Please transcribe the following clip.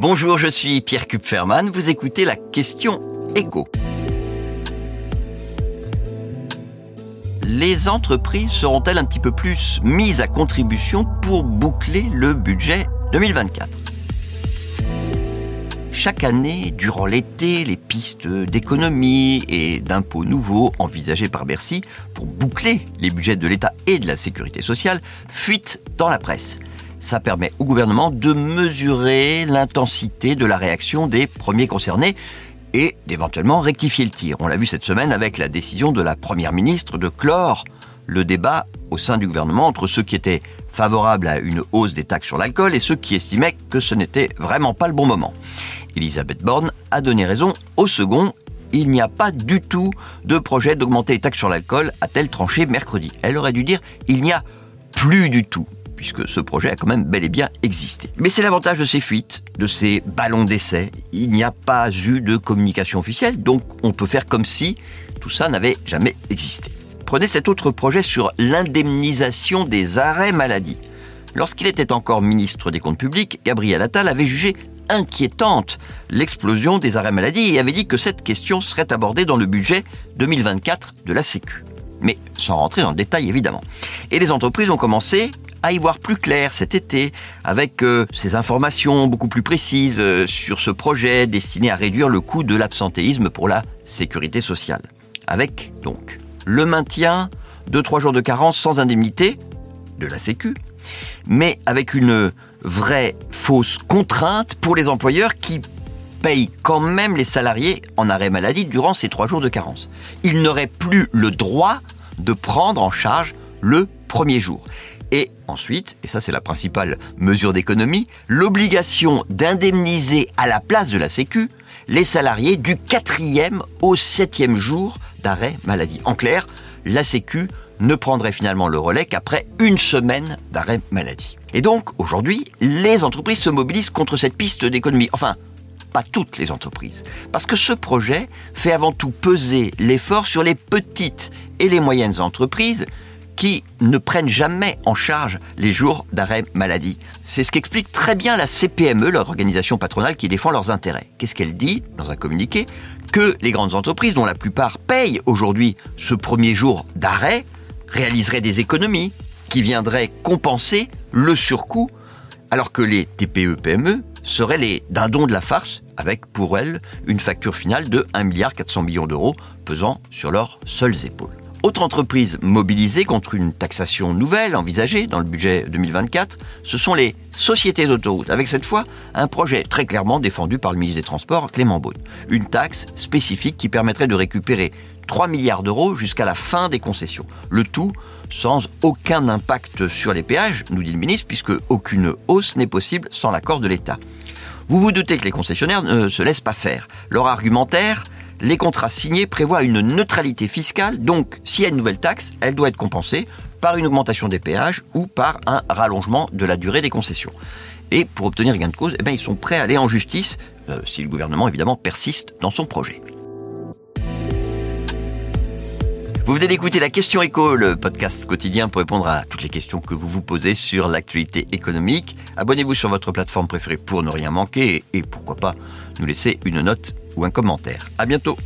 Bonjour, je suis Pierre Kupferman, vous écoutez la question écho. Les entreprises seront-elles un petit peu plus mises à contribution pour boucler le budget 2024 chaque année, durant l'été, les pistes d'économie et d'impôts nouveaux envisagés par Bercy pour boucler les budgets de l'État et de la sécurité sociale fuitent dans la presse. Ça permet au gouvernement de mesurer l'intensité de la réaction des premiers concernés et d'éventuellement rectifier le tir. On l'a vu cette semaine avec la décision de la Première ministre de clore le débat au sein du gouvernement entre ceux qui étaient favorables à une hausse des taxes sur l'alcool et ceux qui estimaient que ce n'était vraiment pas le bon moment. Elisabeth Borne a donné raison au second. Il n'y a pas du tout de projet d'augmenter les taxes sur l'alcool, a-t-elle tranché mercredi. Elle aurait dû dire il n'y a plus du tout puisque ce projet a quand même bel et bien existé. Mais c'est l'avantage de ces fuites, de ces ballons d'essai. Il n'y a pas eu de communication officielle, donc on peut faire comme si tout ça n'avait jamais existé. Prenez cet autre projet sur l'indemnisation des arrêts maladie. Lorsqu'il était encore ministre des Comptes publics, Gabriel Attal avait jugé inquiétante l'explosion des arrêts maladie et avait dit que cette question serait abordée dans le budget 2024 de la Sécu. Mais sans rentrer dans le détail évidemment. Et les entreprises ont commencé à y voir plus clair cet été avec euh, ces informations beaucoup plus précises euh, sur ce projet destiné à réduire le coût de l'absentéisme pour la sécurité sociale. Avec donc le maintien de trois jours de carence sans indemnité de la Sécu, mais avec une vraie fausse contrainte pour les employeurs qui payent quand même les salariés en arrêt maladie durant ces trois jours de carence. Ils n'auraient plus le droit de prendre en charge le premier jour. Et ensuite, et ça c'est la principale mesure d'économie, l'obligation d'indemniser à la place de la Sécu les salariés du quatrième au septième jour d'arrêt maladie. En clair, la Sécu ne prendrait finalement le relais qu'après une semaine d'arrêt maladie. Et donc, aujourd'hui, les entreprises se mobilisent contre cette piste d'économie. Enfin, pas toutes les entreprises. Parce que ce projet fait avant tout peser l'effort sur les petites et les moyennes entreprises qui ne prennent jamais en charge les jours d'arrêt maladie. C'est ce qu'explique très bien la CPME, leur organisation patronale qui défend leurs intérêts. Qu'est-ce qu'elle dit dans un communiqué? Que les grandes entreprises, dont la plupart payent aujourd'hui ce premier jour d'arrêt, réaliseraient des économies qui viendraient compenser le surcoût, alors que les TPE-PME seraient les dindons de la farce, avec pour elles une facture finale de 1,4 milliard d'euros pesant sur leurs seules épaules. Autre entreprise mobilisée contre une taxation nouvelle envisagée dans le budget 2024, ce sont les sociétés d'autoroutes, avec cette fois un projet très clairement défendu par le ministre des Transports, Clément Beaune. Une taxe spécifique qui permettrait de récupérer 3 milliards d'euros jusqu'à la fin des concessions. Le tout sans aucun impact sur les péages, nous dit le ministre, puisque aucune hausse n'est possible sans l'accord de l'État. Vous vous doutez que les concessionnaires ne se laissent pas faire. Leur argumentaire, les contrats signés prévoient une neutralité fiscale, donc s'il y a une nouvelle taxe, elle doit être compensée par une augmentation des péages ou par un rallongement de la durée des concessions. Et pour obtenir gain de cause, eh bien, ils sont prêts à aller en justice, euh, si le gouvernement évidemment persiste dans son projet. Vous venez d'écouter la question écho, le podcast quotidien pour répondre à toutes les questions que vous vous posez sur l'actualité économique. Abonnez-vous sur votre plateforme préférée pour ne rien manquer et pourquoi pas nous laisser une note ou un commentaire. À bientôt.